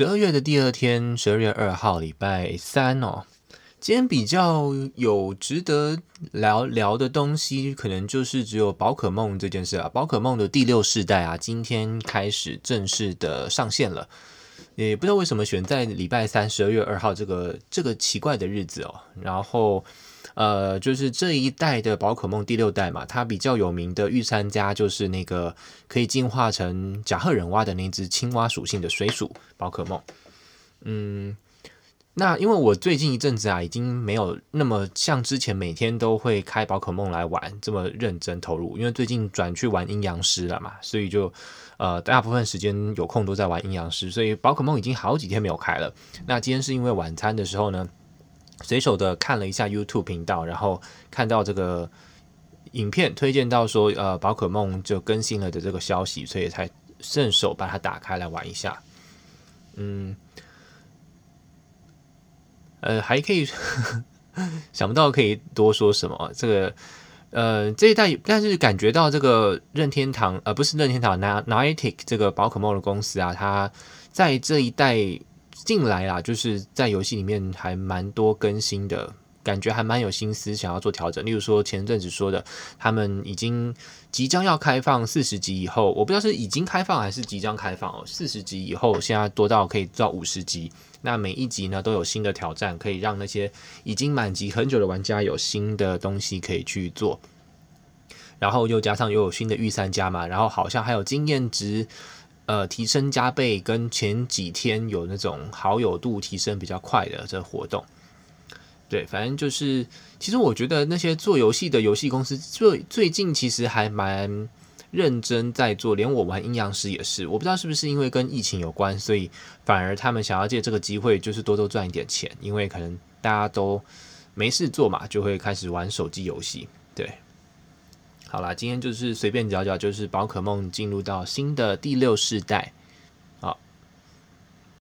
十二月的第二天，十二月二号，礼拜三哦。今天比较有值得聊聊的东西，可能就是只有宝可梦这件事啊。宝可梦的第六世代啊，今天开始正式的上线了。也不知道为什么选在礼拜三，十二月二号这个这个奇怪的日子哦。然后。呃，就是这一代的宝可梦第六代嘛，它比较有名的御三家就是那个可以进化成甲贺忍蛙的那只青蛙属性的水鼠宝可梦。嗯，那因为我最近一阵子啊，已经没有那么像之前每天都会开宝可梦来玩这么认真投入，因为最近转去玩阴阳师了嘛，所以就呃大部分时间有空都在玩阴阳师，所以宝可梦已经好几天没有开了。那今天是因为晚餐的时候呢。随手的看了一下 YouTube 频道，然后看到这个影片推荐到说，呃，宝可梦就更新了的这个消息，所以才顺手把它打开来玩一下。嗯，呃，还可以 想不到可以多说什么。这个，呃，这一代，但是感觉到这个任天堂，呃，不是任天堂，Niantic 这个宝可梦的公司啊，它在这一代。进来啦，就是在游戏里面还蛮多更新的，感觉还蛮有心思想要做调整。例如说前阵子说的，他们已经即将要开放四十级以后，我不知道是已经开放还是即将开放哦。四十级以后，现在多到可以到五十级，那每一级呢都有新的挑战，可以让那些已经满级很久的玩家有新的东西可以去做。然后又加上又有新的御三家嘛，然后好像还有经验值。呃，提升加倍，跟前几天有那种好友度提升比较快的这活动，对，反正就是，其实我觉得那些做游戏的游戏公司最最近其实还蛮认真在做，连我玩阴阳师也是，我不知道是不是因为跟疫情有关，所以反而他们想要借这个机会，就是多多赚一点钱，因为可能大家都没事做嘛，就会开始玩手机游戏，对。好啦，今天就是随便讲讲，就是宝可梦进入到新的第六世代。